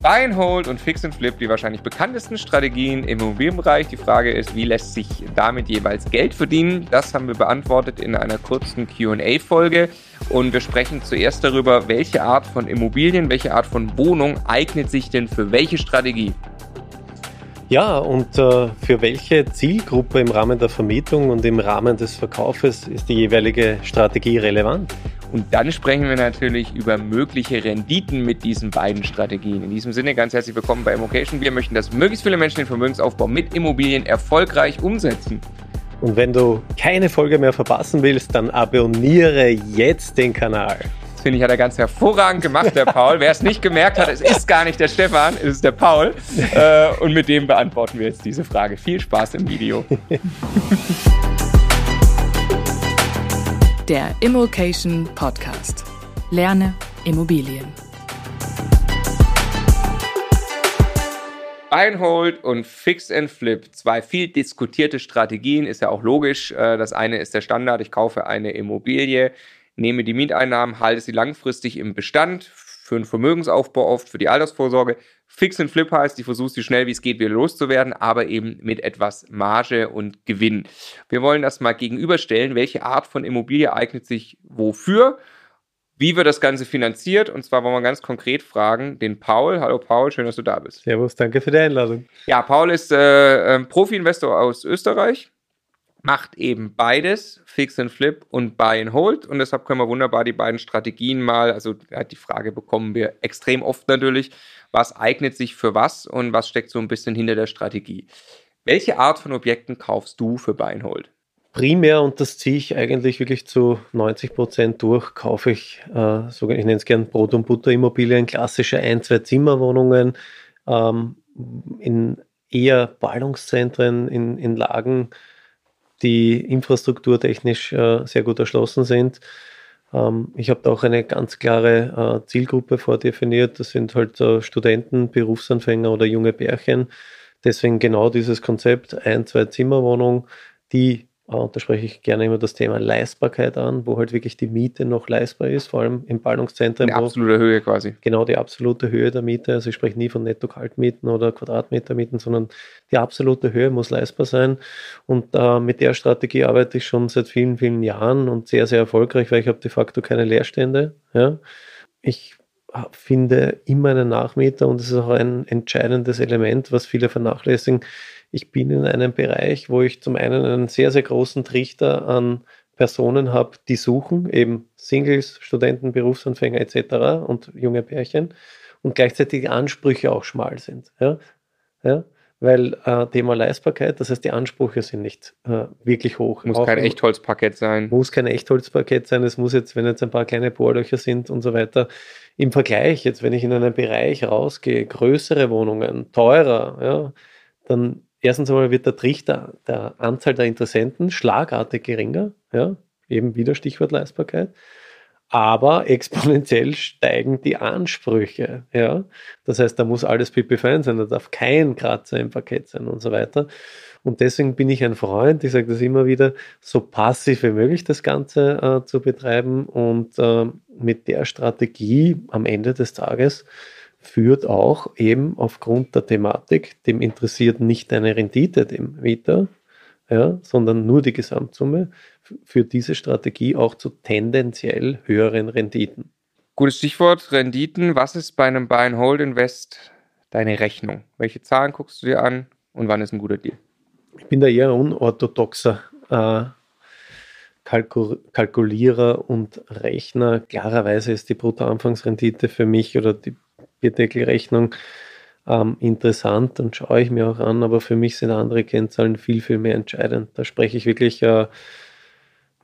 Buy and Hold und Fix and Flip die wahrscheinlich bekanntesten Strategien im Immobilienbereich. Die Frage ist, wie lässt sich damit jeweils Geld verdienen? Das haben wir beantwortet in einer kurzen QA-Folge. Und wir sprechen zuerst darüber, welche Art von Immobilien, welche Art von Wohnung eignet sich denn für welche Strategie? Ja, und äh, für welche Zielgruppe im Rahmen der Vermietung und im Rahmen des Verkaufes ist die jeweilige Strategie relevant? Und dann sprechen wir natürlich über mögliche Renditen mit diesen beiden Strategien. In diesem Sinne ganz herzlich willkommen bei Immocation. Wir möchten, dass möglichst viele Menschen den Vermögensaufbau mit Immobilien erfolgreich umsetzen. Und wenn du keine Folge mehr verpassen willst, dann abonniere jetzt den Kanal. Das finde ich, hat er ganz hervorragend gemacht, der Paul. Wer es nicht gemerkt hat, es ist gar nicht der Stefan, es ist der Paul. Äh, und mit dem beantworten wir jetzt diese Frage. Viel Spaß im Video. Der Immokation Podcast. Lerne Immobilien. Einhold und Fix and Flip, zwei viel diskutierte Strategien, ist ja auch logisch. Äh, das eine ist der Standard, ich kaufe eine Immobilie, nehme die Mieteinnahmen, halte sie langfristig im Bestand für einen Vermögensaufbau oft, für die Altersvorsorge. Fix and Flip heißt, ich versuche sie schnell wie es geht wieder loszuwerden, aber eben mit etwas Marge und Gewinn. Wir wollen das mal gegenüberstellen, welche Art von Immobilie eignet sich wofür, wie wird das Ganze finanziert und zwar wollen wir ganz konkret fragen den Paul. Hallo Paul, schön, dass du da bist. Servus, danke für die Einladung. Ja, Paul ist äh, Profi-Investor aus Österreich macht eben beides, Fix and Flip und Buy and Hold. Und deshalb können wir wunderbar die beiden Strategien mal, also die Frage bekommen wir extrem oft natürlich, was eignet sich für was und was steckt so ein bisschen hinter der Strategie. Welche Art von Objekten kaufst du für Buy and Hold? Primär, und das ziehe ich eigentlich wirklich zu 90 Prozent durch, kaufe ich, äh, sogar, ich nenne es gern Brot- und Butter-Immobilien, klassische Ein-, Zwei-Zimmer-Wohnungen ähm, in eher Ballungszentren, in, in Lagen, die infrastrukturtechnisch äh, sehr gut erschlossen sind. Ähm, ich habe da auch eine ganz klare äh, Zielgruppe vordefiniert. Das sind halt äh, Studenten, Berufsanfänger oder junge Pärchen. Deswegen genau dieses Konzept, ein, zwei Zimmerwohnung, die und da spreche ich gerne immer das Thema Leistbarkeit an, wo halt wirklich die Miete noch leistbar ist, vor allem im Ballungszentrum. Die absolute Höhe quasi. Genau, die absolute Höhe der Miete. Also ich spreche nie von Netto-Kaltmieten oder Quadratmetermieten, sondern die absolute Höhe muss leistbar sein. Und äh, mit der Strategie arbeite ich schon seit vielen, vielen Jahren und sehr, sehr erfolgreich, weil ich habe de facto keine Leerstände. Ja. Ich finde immer einen Nachmieter und das ist auch ein entscheidendes Element, was viele vernachlässigen ich bin in einem Bereich, wo ich zum einen einen sehr, sehr großen Trichter an Personen habe, die suchen, eben Singles, Studenten, Berufsanfänger etc. und junge Pärchen und gleichzeitig die Ansprüche auch schmal sind. Ja? Ja? Weil äh, Thema Leistbarkeit, das heißt, die Ansprüche sind nicht äh, wirklich hoch. Muss auch kein Echtholzpaket sein. Muss kein Echtholzpaket sein. Es muss jetzt, wenn jetzt ein paar kleine Bohrlöcher sind und so weiter, im Vergleich, jetzt wenn ich in einen Bereich rausgehe, größere Wohnungen, teurer, ja, dann erstens einmal wird der Trichter der Anzahl der Interessenten schlagartig geringer, ja, eben wieder Stichwort Leistbarkeit. Aber exponentiell steigen die Ansprüche, ja. Das heißt, da muss alles pipi fein sein, da darf kein Kratzer im Paket sein und so weiter. Und deswegen bin ich ein Freund, ich sage das immer wieder, so passiv wie möglich das Ganze äh, zu betreiben und äh, mit der Strategie am Ende des Tages führt auch eben aufgrund der Thematik, dem interessiert nicht eine Rendite dem Mieter, ja, sondern nur die Gesamtsumme, für diese Strategie auch zu tendenziell höheren Renditen. Gutes Stichwort, Renditen. Was ist bei einem Buy-and-Hold-Invest deine Rechnung? Welche Zahlen guckst du dir an und wann ist ein guter Deal? Ich bin da eher unorthodoxer äh, Kalkul Kalkulierer und Rechner. Klarerweise ist die Bruttoanfangsrendite für mich oder die Bierdeckelrechnung ähm, interessant und schaue ich mir auch an, aber für mich sind andere Kennzahlen viel, viel mehr entscheidend. Da spreche ich wirklich äh,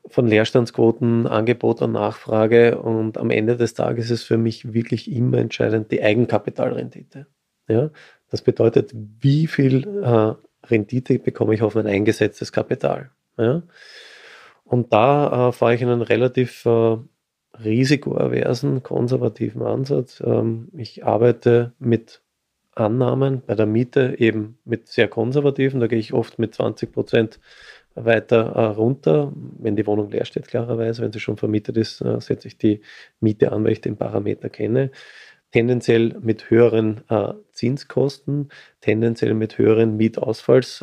von Leerstandsquoten, Angebot und Nachfrage und am Ende des Tages ist für mich wirklich immer entscheidend die Eigenkapitalrendite. Ja? Das bedeutet, wie viel äh, Rendite bekomme ich auf mein eingesetztes Kapital. Ja? Und da äh, fahre ich einen relativ äh, risikoaversen, konservativen Ansatz. Ähm, ich arbeite mit Annahmen bei der Miete eben mit sehr konservativen. Da gehe ich oft mit 20 Prozent weiter äh, runter, wenn die Wohnung leer steht, klarerweise. Wenn sie schon vermietet ist, äh, setze ich die Miete an, weil ich den Parameter kenne. tendenziell mit höheren äh, Zinskosten, tendenziell mit höheren Mietausfalls,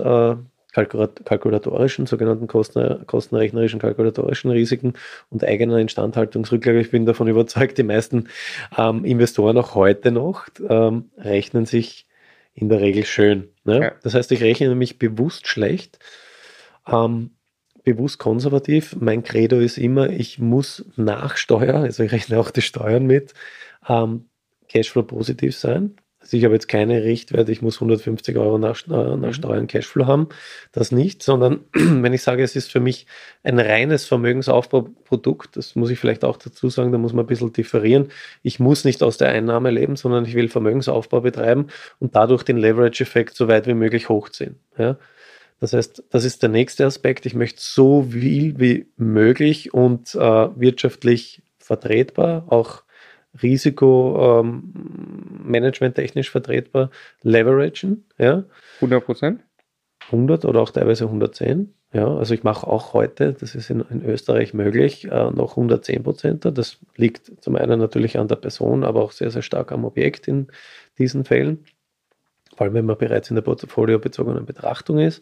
kalkulatorischen, sogenannten Kosten, kostenrechnerischen kalkulatorischen Risiken und eigener Instandhaltungsrücklage. Ich bin davon überzeugt, die meisten ähm, Investoren auch heute noch ähm, rechnen sich in der Regel schön. Ne? Ja. Das heißt, ich rechne mich bewusst schlecht, ähm, bewusst konservativ. Mein Credo ist immer, ich muss nach Steuer, also ich rechne auch die Steuern mit, ähm, Cashflow positiv sein. Also ich habe jetzt keine Richtwerte, ich muss 150 Euro nach, nach mhm. Steuern Cashflow haben. Das nicht, sondern wenn ich sage, es ist für mich ein reines Vermögensaufbauprodukt, das muss ich vielleicht auch dazu sagen, da muss man ein bisschen differieren. Ich muss nicht aus der Einnahme leben, sondern ich will Vermögensaufbau betreiben und dadurch den Leverage-Effekt so weit wie möglich hochziehen. Ja? Das heißt, das ist der nächste Aspekt. Ich möchte so viel wie möglich und äh, wirtschaftlich vertretbar, auch Risikomanagement ähm, technisch vertretbar leveragen. Ja. 100 Prozent? 100 oder auch teilweise 110. Ja, also ich mache auch heute, das ist in, in Österreich möglich, äh, noch 110 Prozent. Das liegt zum einen natürlich an der Person, aber auch sehr, sehr stark am Objekt in diesen Fällen. Vor allem, wenn man bereits in der portfoliobezogenen Betrachtung ist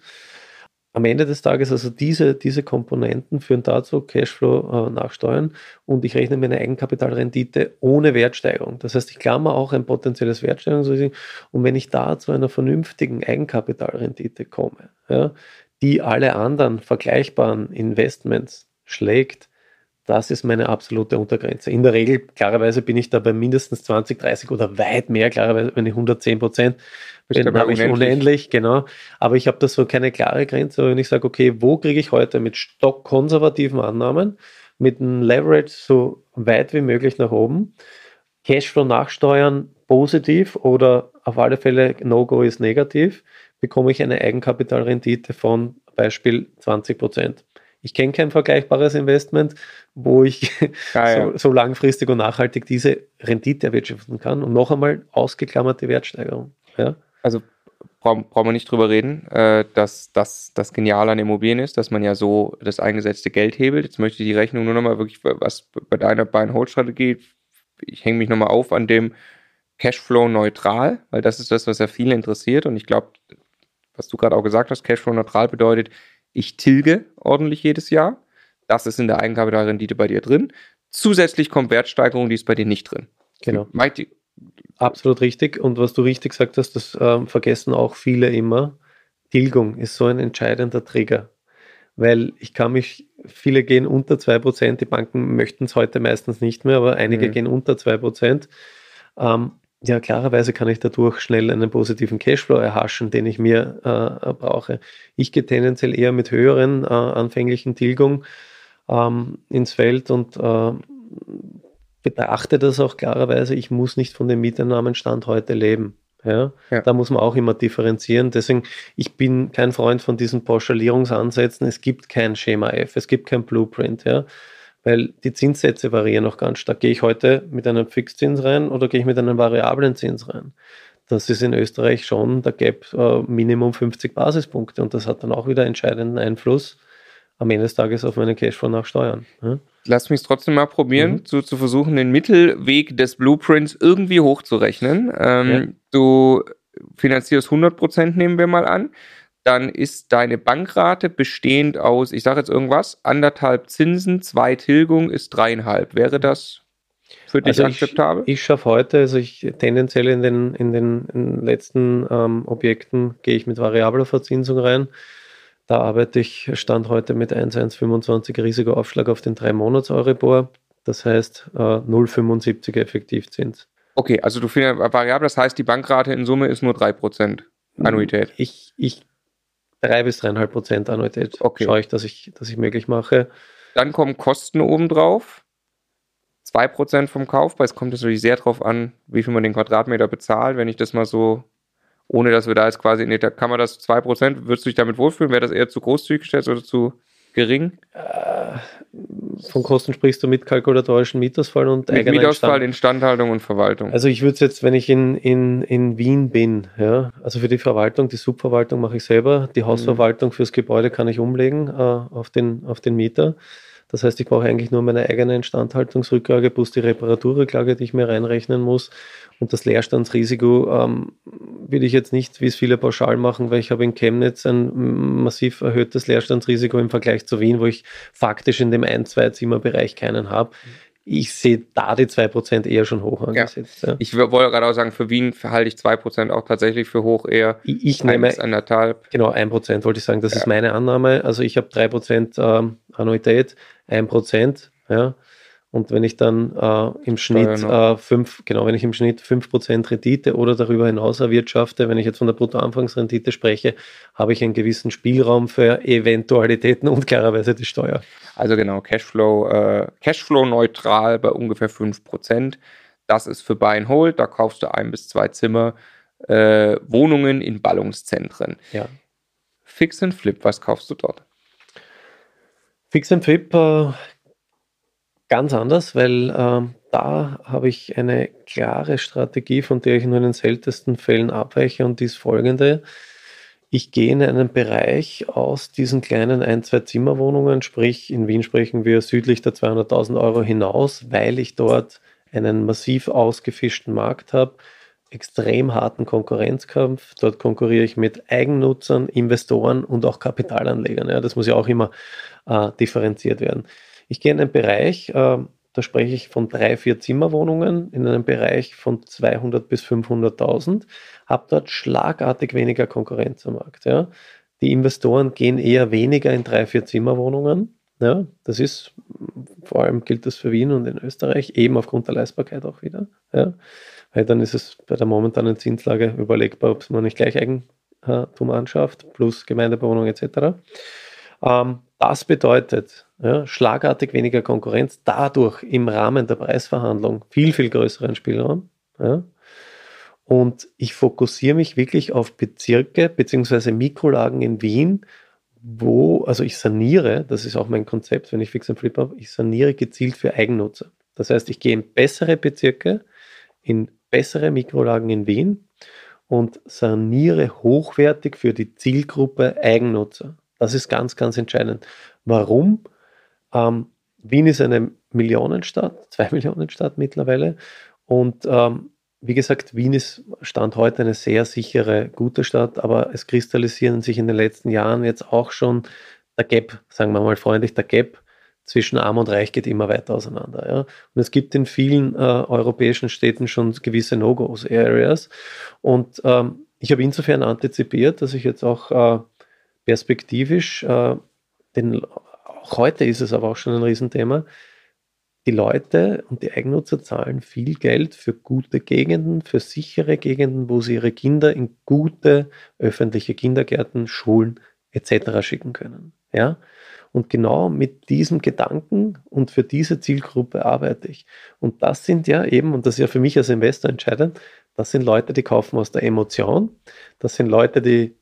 am Ende des Tages, also diese, diese Komponenten führen dazu, Cashflow äh, nachsteuern und ich rechne mir eine Eigenkapitalrendite ohne Wertsteigerung. Das heißt, ich klammer auch ein potenzielles Wertsteigerungsrisiko und wenn ich da zu einer vernünftigen Eigenkapitalrendite komme, ja, die alle anderen vergleichbaren Investments schlägt, das ist meine absolute Untergrenze. In der Regel, klarerweise bin ich da bei mindestens 20, 30 oder weit mehr, klarerweise, wenn ich 110 Prozent bin, habe ich unendlich. unendlich, genau. Aber ich habe da so keine klare Grenze, wenn ich sage, okay, wo kriege ich heute mit stockkonservativen Annahmen, mit einem Leverage so weit wie möglich nach oben, Cashflow nachsteuern positiv oder auf alle Fälle No-Go ist negativ, bekomme ich eine Eigenkapitalrendite von Beispiel 20 Prozent. Ich kenne kein vergleichbares Investment, wo ich ah, ja. so, so, langfristig und nachhaltig diese Rendite erwirtschaften kann. Und noch einmal ausgeklammerte Wertsteigerung. Ja? Also brauchen brauch wir nicht drüber reden, äh, dass das das Geniale an Immobilien ist, dass man ja so das eingesetzte Geld hebelt. Jetzt möchte ich die Rechnung nur nochmal wirklich, was bei deiner Buy-and-Hold-Strategie, ich hänge mich nochmal auf an dem Cashflow neutral, weil das ist das, was ja viele interessiert. Und ich glaube, was du gerade auch gesagt hast, Cashflow neutral bedeutet, ich tilge ordentlich jedes Jahr. Das ist in der Eigenkapitalrendite bei dir drin. Zusätzlich kommt Wertsteigerung, die ist bei dir nicht drin. Genau. Absolut richtig. Und was du richtig gesagt hast, das ähm, vergessen auch viele immer. Tilgung ist so ein entscheidender Trigger. Weil ich kann mich, viele gehen unter 2%, die Banken möchten es heute meistens nicht mehr, aber einige mhm. gehen unter 2%. Ähm, ja, klarerweise kann ich dadurch schnell einen positiven Cashflow erhaschen, den ich mir äh, brauche. Ich gehe tendenziell eher mit höheren äh, anfänglichen Tilgung ähm, ins Feld und äh, betrachte das auch klarerweise. Ich muss nicht von dem Mieteinnahmenstand heute leben. Ja? ja? Da muss man auch immer differenzieren. Deswegen, ich bin kein Freund von diesen Pauschalierungsansätzen. Es gibt kein Schema F, es gibt kein Blueprint. Ja? Weil die Zinssätze variieren noch ganz stark. Gehe ich heute mit einem Fixzins rein oder gehe ich mit einem variablen Zins rein? Das ist in Österreich schon der Gap äh, Minimum 50 Basispunkte und das hat dann auch wieder entscheidenden Einfluss am Ende des Tages auf meinen Cashflow nach Steuern. Ja? Lass mich trotzdem mal probieren, mhm. zu, zu versuchen, den Mittelweg des Blueprints irgendwie hochzurechnen. Ähm, ja. Du finanzierst 100 Prozent, nehmen wir mal an dann ist deine Bankrate bestehend aus, ich sage jetzt irgendwas, anderthalb Zinsen, zwei Tilgung ist dreieinhalb. Wäre das für dich also akzeptabel? Ich, ich schaffe heute, also ich tendenziell in den, in den, in den letzten ähm, Objekten gehe ich mit variabler Verzinsung rein. Da arbeite ich Stand heute mit 1,125 Risikoaufschlag auf den 3 Monats Euribor. Das heißt äh, 0,75 Effektivzins. Okay, also du findest variabel, das heißt, die Bankrate in Summe ist nur 3% Annuität. Ich, ich drei bis dreieinhalb Prozent Annuität okay. schaue ich, dass ich, dass ich möglich mache. Dann kommen Kosten obendrauf. 2% vom Kaufpreis kommt es natürlich sehr darauf an, wie viel man den Quadratmeter bezahlt. Wenn ich das mal so, ohne dass wir da jetzt quasi in der, kann man das 2%, würdest du dich damit wohlfühlen? Wäre das eher zu großzügig gestellt oder zu gering? Äh, von Kosten sprichst du mit kalkulatorischen Mietausfall und mit Mietausfall, Instandhaltung und Verwaltung. Also ich würde es jetzt, wenn ich in, in, in Wien bin, ja, also für die Verwaltung, die Subverwaltung mache ich selber, die Hausverwaltung fürs Gebäude kann ich umlegen äh, auf, den, auf den Mieter. Das heißt, ich brauche eigentlich nur meine eigene Instandhaltungsrücklage plus die Reparaturrücklage, die ich mir reinrechnen muss. Und das Leerstandsrisiko ähm, will ich jetzt nicht, wie es viele pauschal machen, weil ich habe in Chemnitz ein massiv erhöhtes Leerstandsrisiko im Vergleich zu Wien, wo ich faktisch in dem Ein-Zwei-Zimmer-Bereich keinen habe. Ich sehe da die 2% eher schon hoch angesetzt. Ja. Ja. Ich wollte gerade auch sagen, für Wien halte ich 2% auch tatsächlich für hoch eher. Ich, ich nehme anderthalb. Genau, 1% wollte ich sagen. Das ja. ist meine Annahme. Also ich habe 3% ähm, Annuität, 1%. Ja. Und wenn ich dann äh, im Schnitt äh, fünf, genau, wenn ich im Schnitt 5% Rendite oder darüber hinaus erwirtschafte, wenn ich jetzt von der Bruttoanfangsrendite spreche, habe ich einen gewissen Spielraum für Eventualitäten und klarerweise die Steuer. Also genau, Cashflow, äh, Cashflow neutral bei ungefähr 5%. Das ist für Buy and Hold, da kaufst du ein bis zwei Zimmer, äh, Wohnungen in Ballungszentren. Ja. Fix and Flip, was kaufst du dort? Fix and Flip äh, ganz anders, weil äh, da habe ich eine klare Strategie, von der ich nur in den seltensten Fällen abweiche und die ist folgende. Ich gehe in einen Bereich aus diesen kleinen ein-, zwei Zimmerwohnungen, sprich in Wien sprechen wir südlich der 200.000 Euro hinaus, weil ich dort einen massiv ausgefischten Markt habe, extrem harten Konkurrenzkampf. Dort konkurriere ich mit Eigennutzern, Investoren und auch Kapitalanlegern. Ja, das muss ja auch immer äh, differenziert werden. Ich gehe in einen Bereich, äh, da spreche ich von drei, vier Zimmerwohnungen in einem Bereich von 200 bis 500.000, habe dort schlagartig weniger Konkurrenz am Markt. Ja. Die Investoren gehen eher weniger in drei, vier Zimmerwohnungen. Ja, das ist, vor allem gilt das für Wien und in Österreich, eben aufgrund der Leistbarkeit auch wieder. Ja. Weil dann ist es bei der momentanen Zinslage überlegbar, ob man nicht gleich Eigentum anschafft, plus Gemeindebewohnung etc. Ähm, das bedeutet ja, schlagartig weniger Konkurrenz, dadurch im Rahmen der Preisverhandlung viel, viel größeren Spielraum. Ja. Und ich fokussiere mich wirklich auf Bezirke bzw. Mikrolagen in Wien, wo, also ich saniere, das ist auch mein Konzept, wenn ich Fix and Flip habe, ich saniere gezielt für Eigennutzer. Das heißt, ich gehe in bessere Bezirke, in bessere Mikrolagen in Wien und saniere hochwertig für die Zielgruppe Eigennutzer. Das ist ganz, ganz entscheidend. Warum? Ähm, Wien ist eine Millionenstadt, zwei Millionenstadt mittlerweile. Und ähm, wie gesagt, Wien ist Stand heute eine sehr sichere, gute Stadt, aber es kristallisieren sich in den letzten Jahren jetzt auch schon der Gap, sagen wir mal freundlich, der Gap zwischen Arm und Reich geht immer weiter auseinander. Ja? Und es gibt in vielen äh, europäischen Städten schon gewisse No-Gos-Areas. Und ähm, ich habe insofern antizipiert, dass ich jetzt auch äh, perspektivisch, äh, denn auch heute ist es aber auch schon ein Riesenthema, die Leute und die Eigennutzer zahlen viel Geld für gute Gegenden, für sichere Gegenden, wo sie ihre Kinder in gute öffentliche Kindergärten, Schulen etc. schicken können. Ja? Und genau mit diesem Gedanken und für diese Zielgruppe arbeite ich. Und das sind ja eben, und das ist ja für mich als Investor entscheidend, das sind Leute, die kaufen aus der Emotion. Das sind Leute, die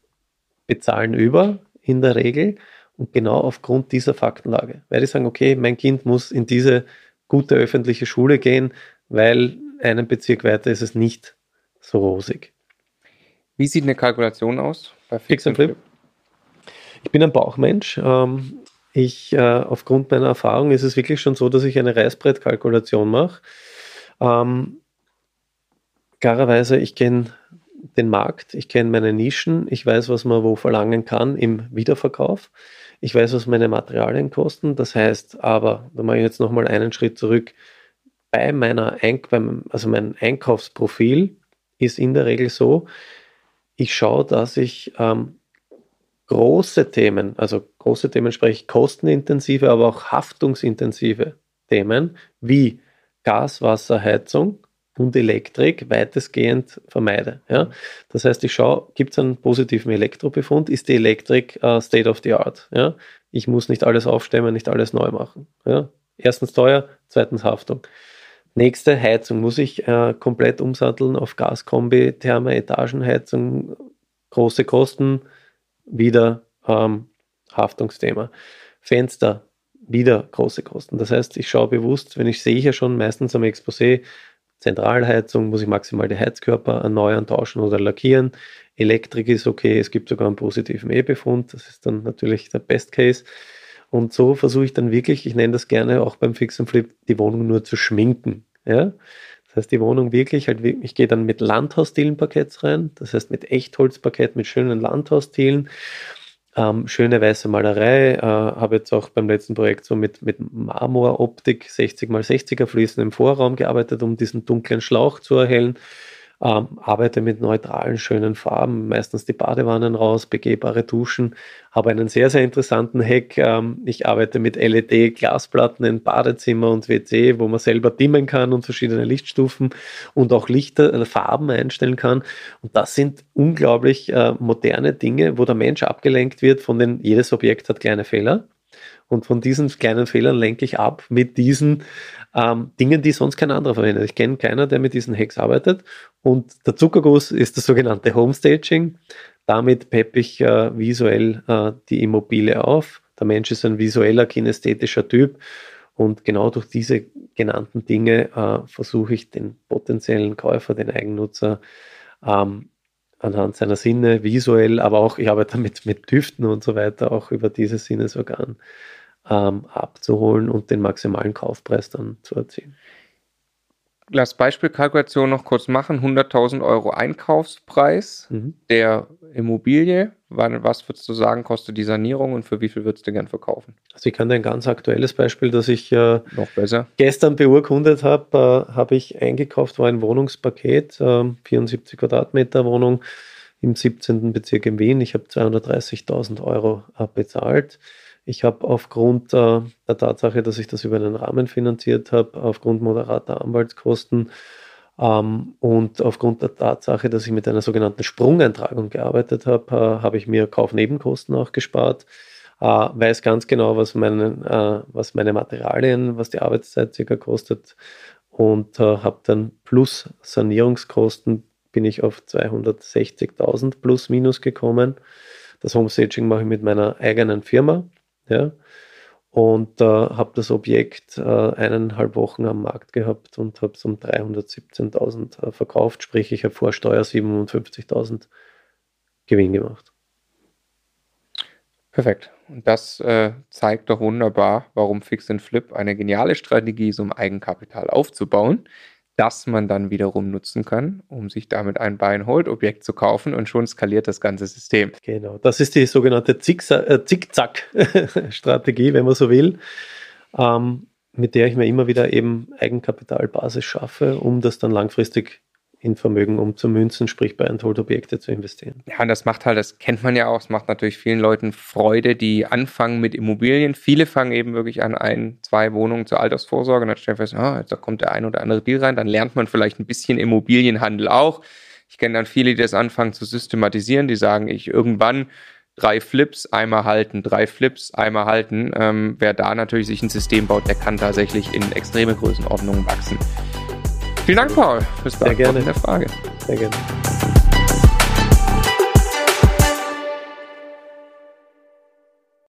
bezahlen über in der Regel und genau aufgrund dieser Faktenlage. Weil die sagen, okay, mein Kind muss in diese gute öffentliche Schule gehen, weil einen Bezirk weiter ist es nicht so rosig. Wie sieht eine Kalkulation aus bei Fix and Flip? Ich bin ein Bauchmensch. Ähm, ich, äh, aufgrund meiner Erfahrung ist es wirklich schon so, dass ich eine Reißbrettkalkulation mache. Ähm, klarerweise, ich kenne den Markt, ich kenne meine Nischen, ich weiß, was man wo verlangen kann im Wiederverkauf. Ich weiß, was meine Materialien kosten. Das heißt aber, da mache ich jetzt nochmal einen Schritt zurück. Bei meiner Eink beim, also mein Einkaufsprofil ist in der Regel so, ich schaue, dass ich ähm, große Themen, also große Themen spreche ich kostenintensive, aber auch haftungsintensive Themen wie Gas, Wasser, Heizung und Elektrik weitestgehend vermeide. Ja? Das heißt, ich schaue, gibt es einen positiven Elektrobefund? Ist die Elektrik uh, State of the Art? Ja? Ich muss nicht alles aufstemmen, nicht alles neu machen. Ja? Erstens teuer, zweitens Haftung. Nächste Heizung muss ich äh, komplett umsatteln auf Gaskombi, Therme, Etagenheizung, große Kosten, wieder ähm, Haftungsthema. Fenster, wieder große Kosten. Das heißt, ich schaue bewusst, wenn ich sehe ja schon meistens am Exposé, Zentralheizung muss ich maximal die Heizkörper erneuern, tauschen oder lackieren. Elektrik ist okay, es gibt sogar einen positiven E-Befund, das ist dann natürlich der Best Case. und so versuche ich dann wirklich, ich nenne das gerne auch beim Fix and Flip, die Wohnung nur zu schminken. Ja? Das heißt, die Wohnung wirklich, halt, ich gehe dann mit Landhausdielenparketts rein, das heißt mit Echtholzparkett, mit schönen Landhausdielen ähm, schöne weiße Malerei, äh, habe jetzt auch beim letzten Projekt so mit, mit Marmoroptik 60 x 60er Fliesen im Vorraum gearbeitet, um diesen dunklen Schlauch zu erhellen. Ähm, arbeite mit neutralen, schönen Farben, meistens die Badewannen raus, begehbare Duschen. Habe einen sehr, sehr interessanten Hack. Ähm, ich arbeite mit LED-Glasplatten in Badezimmer und WC, wo man selber dimmen kann und verschiedene Lichtstufen und auch Lichter, äh, Farben einstellen kann. Und das sind unglaublich äh, moderne Dinge, wo der Mensch abgelenkt wird von den, jedes Objekt hat kleine Fehler. Und von diesen kleinen Fehlern lenke ich ab mit diesen ähm, Dingen, die sonst kein anderer verwendet. Ich kenne keiner, der mit diesen Hacks arbeitet. Und der Zuckerguss ist das sogenannte Homestaging. Damit peppe ich äh, visuell äh, die Immobilie auf. Der Mensch ist ein visueller, kinästhetischer Typ. Und genau durch diese genannten Dinge äh, versuche ich den potenziellen Käufer, den Eigennutzer, ähm, anhand seiner Sinne, visuell, aber auch, ich arbeite damit mit Düften und so weiter, auch über dieses Sinnesorgan ähm, abzuholen und den maximalen Kaufpreis dann zu erzielen. Lass Beispielkalkulation noch kurz machen. 100.000 Euro Einkaufspreis mhm. der Immobilie. Was würdest du sagen, kostet die Sanierung und für wie viel würdest du gern verkaufen? Also ich kann dir ein ganz aktuelles Beispiel, das ich äh, noch besser. gestern beurkundet habe, äh, habe ich eingekauft, war ein Wohnungspaket, äh, 74 Quadratmeter Wohnung im 17. Bezirk in Wien. Ich habe 230.000 Euro äh, bezahlt. Ich habe aufgrund äh, der Tatsache, dass ich das über einen Rahmen finanziert habe, aufgrund moderater Anwaltskosten ähm, und aufgrund der Tatsache, dass ich mit einer sogenannten Sprungeintragung gearbeitet habe, äh, habe ich mir Kaufnebenkosten auch gespart. Äh, weiß ganz genau, was, meinen, äh, was meine Materialien, was die Arbeitszeit circa kostet und äh, habe dann plus Sanierungskosten bin ich auf 260.000 plus minus gekommen. Das Homestaging mache ich mit meiner eigenen Firma. Ja? Und äh, habe das Objekt äh, eineinhalb Wochen am Markt gehabt und habe es um 317.000 äh, verkauft, sprich ich habe vor Steuer 57.000 Gewinn gemacht. Perfekt. Und das äh, zeigt doch wunderbar, warum Fix and Flip eine geniale Strategie ist, um Eigenkapital aufzubauen das man dann wiederum nutzen kann, um sich damit ein Buy-and-Hold-Objekt zu kaufen und schon skaliert das ganze System. Genau, das ist die sogenannte äh, Zickzack-Strategie, wenn man so will, ähm, mit der ich mir immer wieder eben Eigenkapitalbasis schaffe, um das dann langfristig in Vermögen umzumünzen, sprich bei Untold-Objekte zu investieren. Ja, und das macht halt, das kennt man ja auch, es macht natürlich vielen Leuten Freude, die anfangen mit Immobilien. Viele fangen eben wirklich an ein, zwei Wohnungen zur Altersvorsorge und dann stellen fest, ah, da kommt der ein oder andere Deal rein, dann lernt man vielleicht ein bisschen Immobilienhandel auch. Ich kenne dann viele, die das anfangen zu systematisieren, die sagen, ich irgendwann drei Flips, einmal halten, drei Flips, einmal halten. Ähm, wer da natürlich sich ein System baut, der kann tatsächlich in extreme Größenordnungen wachsen. Vielen Dank, Paul, fürs Beantworten der Frage. Sehr gerne.